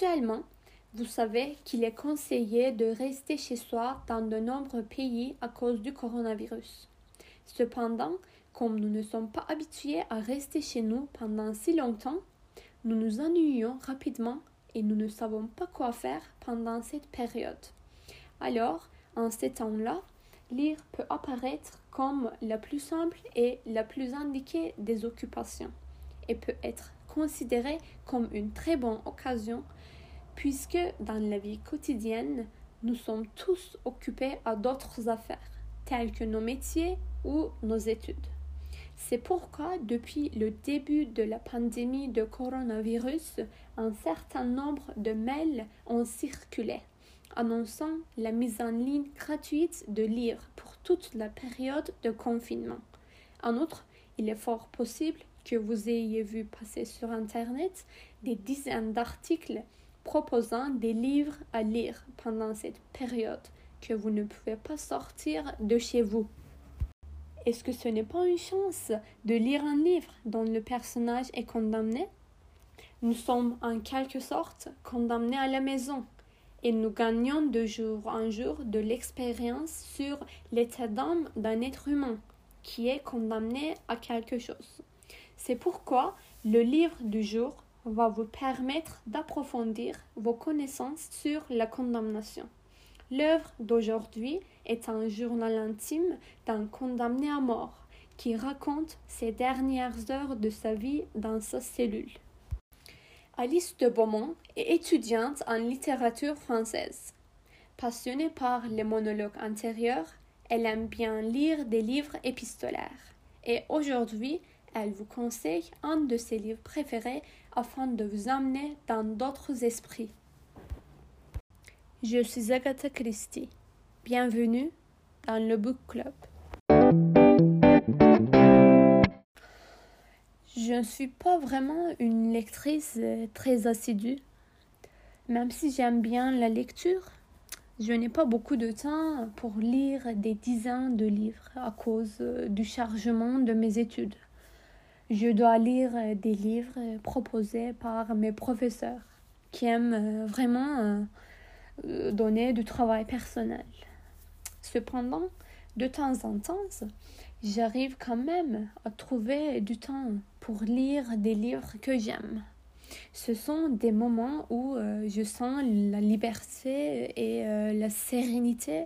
Actuellement, vous savez qu'il est conseillé de rester chez soi dans de nombreux pays à cause du coronavirus. Cependant, comme nous ne sommes pas habitués à rester chez nous pendant si longtemps, nous nous ennuyons rapidement et nous ne savons pas quoi faire pendant cette période. Alors, en ces temps-là, lire peut apparaître comme la plus simple et la plus indiquée des occupations et peut être considéré comme une très bonne occasion puisque dans la vie quotidienne, nous sommes tous occupés à d'autres affaires, telles que nos métiers ou nos études. C'est pourquoi, depuis le début de la pandémie de coronavirus, un certain nombre de mails ont circulé annonçant la mise en ligne gratuite de livres pour toute la période de confinement. En outre, il est fort possible que vous ayez vu passer sur Internet des dizaines d'articles proposant des livres à lire pendant cette période que vous ne pouvez pas sortir de chez vous. Est-ce que ce n'est pas une chance de lire un livre dont le personnage est condamné? Nous sommes en quelque sorte condamnés à la maison et nous gagnons de jour en jour de l'expérience sur l'état d'âme d'un être humain qui est condamné à quelque chose. C'est pourquoi le livre du jour va vous permettre d'approfondir vos connaissances sur la condamnation. L'œuvre d'aujourd'hui est un journal intime d'un condamné à mort qui raconte ses dernières heures de sa vie dans sa cellule. Alice de Beaumont est étudiante en littérature française. Passionnée par les monologues antérieurs, elle aime bien lire des livres épistolaires. Et aujourd'hui, elle vous conseille un de ses livres préférés afin de vous amener dans d'autres esprits. Je suis Agatha Christie. Bienvenue dans le Book Club. Je ne suis pas vraiment une lectrice euh, très assidue. Même si j'aime bien la lecture, je n'ai pas beaucoup de temps pour lire des dizaines de livres à cause euh, du chargement de mes études. Je dois lire euh, des livres proposés par mes professeurs qui aiment vraiment donner du travail personnel. Cependant, de temps en temps, j'arrive quand même à trouver du temps pour lire des livres que j'aime. Ce sont des moments où euh, je sens la liberté et euh, la sérénité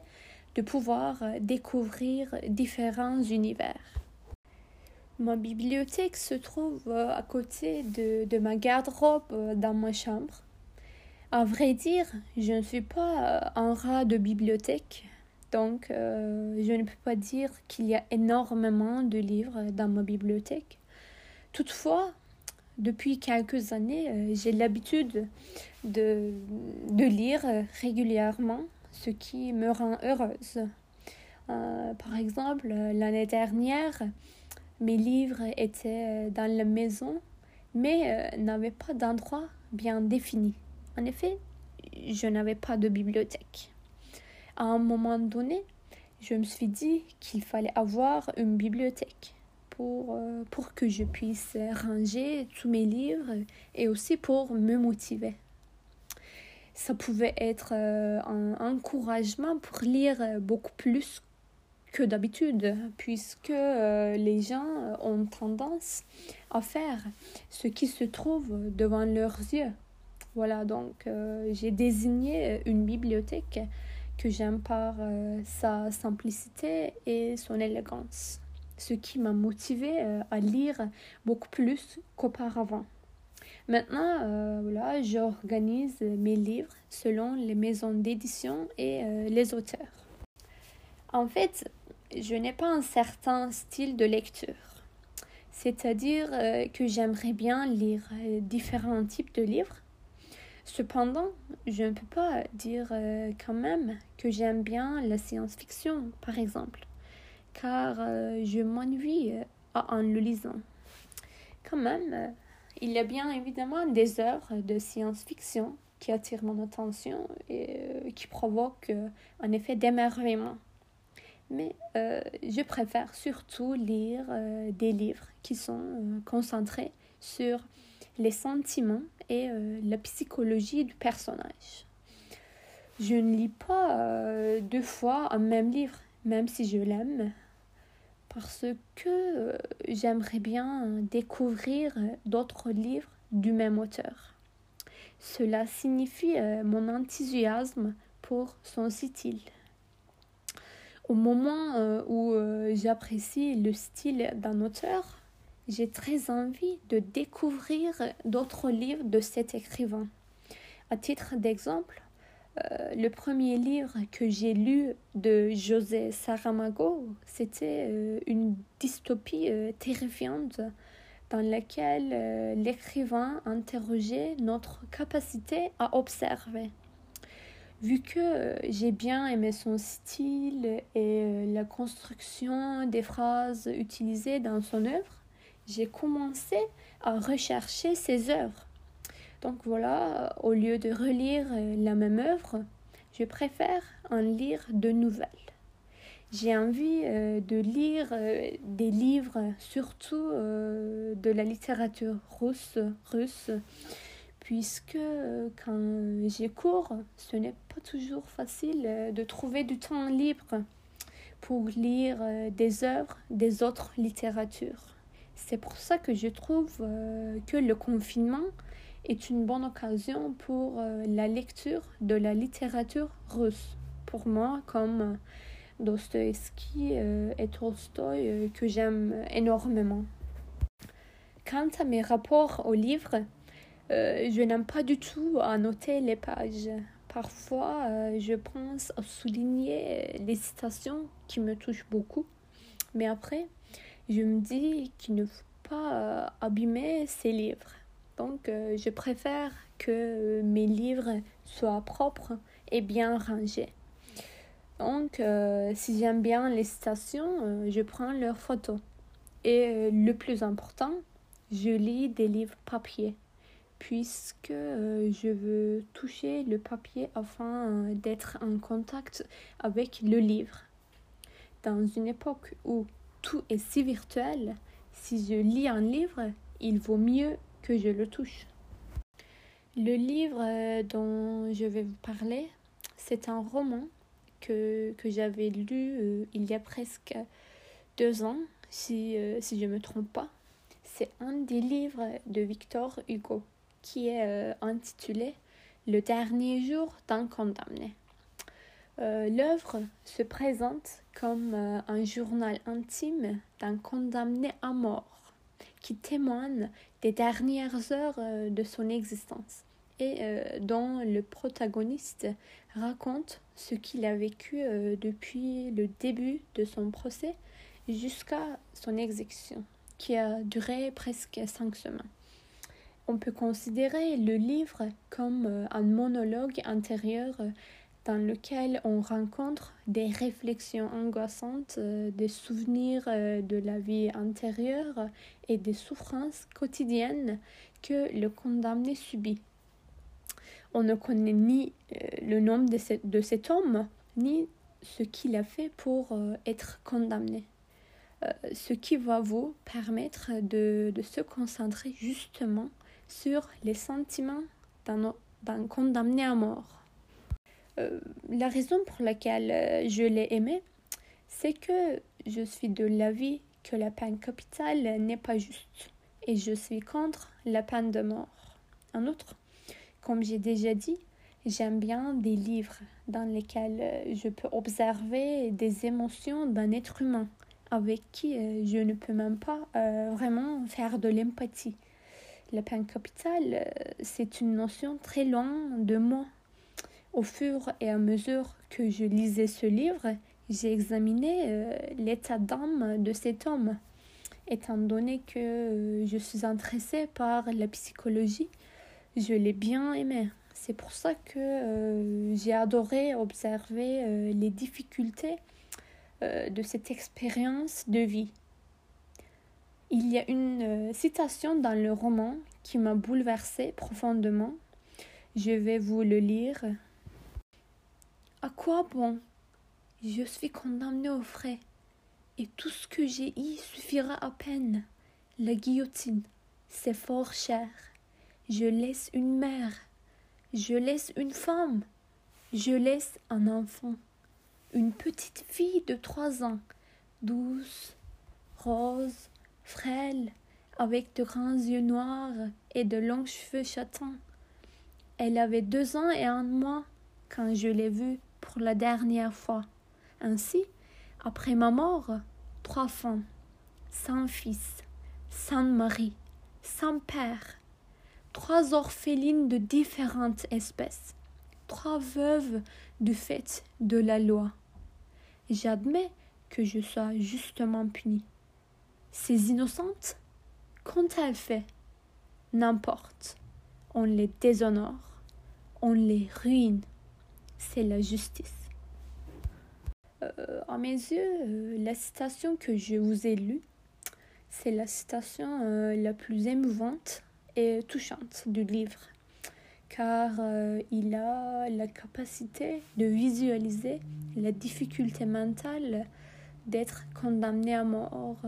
de pouvoir euh, découvrir différents univers. Ma bibliothèque se trouve à côté de, de ma garde-robe dans ma chambre. À vrai dire, je ne suis pas un rat de bibliothèque, donc, euh, je ne peux pas dire qu'il y a énormément de livres dans ma bibliothèque. Toutefois, depuis quelques années, euh, j'ai l'habitude de, de, lire régulièrement, ce qui me rend heureuse. Euh, par exemple, l'année dernière, mes livres étaient dans la maison, mais n'avaient pas d'endroit bien défini. En effet, je n'avais pas de bibliothèque à un moment donné, je me suis dit qu'il fallait avoir une bibliothèque pour, euh, pour que je puisse ranger tous mes livres et aussi pour me motiver. Ça pouvait être euh, un encouragement pour lire beaucoup plus que d'habitude, puisque euh, les gens ont tendance à faire ce qui se trouve devant leurs yeux. Voilà, donc j'ai désigné une bibliothèque que j'aime par euh, sa simplicité et son élégance, ce qui m'a motivé euh, à lire beaucoup plus qu'auparavant. Maintenant, euh, voilà, j'organise mes livres selon les maisons d'édition et les auteurs. En fait, je n'ai pas un certain style de lecture. C'est-à-dire que j'aimerais bien lire différents types de livres, Cependant, je ne peux pas dire euh, quand même que j'aime bien la science-fiction, par exemple, car euh, je m'ennuie euh, en le lisant. Quand même, il y a bien évidemment des œuvres de science-fiction qui attirent mon attention et qui provoquent un effet d'émerveillement. Mais je préfère surtout lire des livres qui sont concentrés sur les sentiments et la psychologie du personnage. Je ne lis pas deux fois un même livre, même si je l'aime, parce que j'aimerais bien découvrir d'autres livres du même auteur. Cela signifie mon enthousiasme pour son style. Au moment euh, où euh, j'apprécie le style d'un auteur, j'ai très envie de découvrir d'autres livres de cet écrivain. À titre d'exemple, euh, le premier livre que j'ai lu de José Saramago, c'était une dystopie terrifiante dans laquelle l'écrivain interrogeait notre capacité à observer. Vu que euh, j'ai bien aimé son style et euh, la construction des phrases utilisées dans son œuvre, j'ai commencé à rechercher ses œuvres. Donc voilà, au lieu de relire euh, la même œuvre, je préfère en lire de nouvelles. J'ai envie de lire des livres, surtout de la littérature russe, russe puisque euh, quand j'ai cours, ce n'est pas toujours facile euh, de trouver du temps libre pour lire euh, des œuvres des autres littératures. C'est pour ça que je trouve que le confinement est une bonne occasion pour la lecture de la littérature russe. Pour moi, comme Dostoevsky et Tolstoï, que j'aime énormément. Quant à mes rapports aux livres, euh, je n'aime pas du tout à noter les pages. Parfois, euh, je pense à souligner les citations qui me touchent beaucoup. Mais après, je me dis qu'il ne faut pas euh, abîmer ces livres. Donc, je préfère que mes livres soient propres et bien rangés. Donc, si j'aime bien les citations, je prends leurs photos. Et le plus important, je lis des livres papier puisque euh, je veux toucher le papier afin euh, d'être en contact avec le livre. Dans une époque où tout est si virtuel, si je lis un livre, il vaut mieux que je le touche. Le livre euh, dont je vais vous parler, c'est un roman que, j'avais lu il y a presque deux ans, si, si je ne me trompe pas. C'est un des livres de Victor Hugo qui est euh, intitulé Le dernier jour d'un condamné. Euh, l'œuvre se présente comme euh, un journal intime d'un condamné à mort qui témoigne des dernières heures de son existence et dont le protagoniste raconte ce qu'il a vécu depuis le début de son procès jusqu'à son exécution, qui a duré presque cinq semaines. On peut considérer le livre comme euh, un monologue intérieur euh, dans lequel on rencontre des réflexions angoissantes, euh, des souvenirs de la vie antérieure et des souffrances quotidiennes que le condamné subit. On ne connaît ni le nom de, cet homme, ni ce qu'il a fait pour être condamné. ce qui va vous permettre de se concentrer justement sur les sentiments d'un condamné à mort. Euh, la raison pour laquelle euh, je l'ai aimé, c'est que je suis de l'avis que la peine capitale n'est pas juste et je suis contre la peine de mort. En outre, comme j'ai déjà dit, j'aime bien des livres dans lesquels euh, je peux observer des émotions d'un être humain avec qui je ne peux même pas vraiment faire de l'empathie. La peine capitale, euh, c'est une notion très loin de moi. Au fur et à mesure que je lisais ce livre, j'ai examiné euh, l'état d'âme de cet homme. Étant donné que euh, je suis intéressée par la psychologie, je l'ai bien aimé. C'est pour ça que j'ai adoré observer les difficultés de cette expérience de vie. Il y a une euh, citation dans le roman qui m'a bouleversée profondément. Je vais vous le lire. À quoi bon? Je suis condamné au frais, et tout ce que j'ai eu suffira à peine. La guillotine, c'est fort cher, je laisse une mère, je laisse une femme, je laisse un enfant, une petite fille de trois ans, douce, rose, frêle, avec de grands yeux noirs et de longs cheveux châtains. Elle avait deux ans et un mois quand je l'ai vue pour la dernière fois. Ainsi, après ma mort, trois femmes, sans fils, sans mari, sans père, trois orphelines de différentes espèces, trois veuves du fait de la loi. J'admets que je sois justement punie. Ces innocentes, qu'ont-elles fait N'importe. On les déshonore, on les ruine. C'est la justice. Euh, à mes yeux, euh, la citation que je vous ai lue, c'est la citation euh, la plus émouvante et touchante du livre, car il a la capacité de visualiser la difficulté mentale d'être condamné à mort,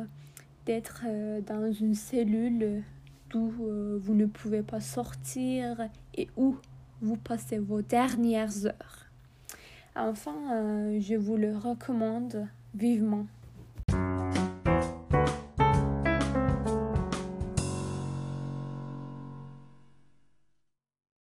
d'être dans une cellule d'où vous ne pouvez pas sortir et où vous passez vos dernières heures. Enfin, euh, je vous le recommande vivement.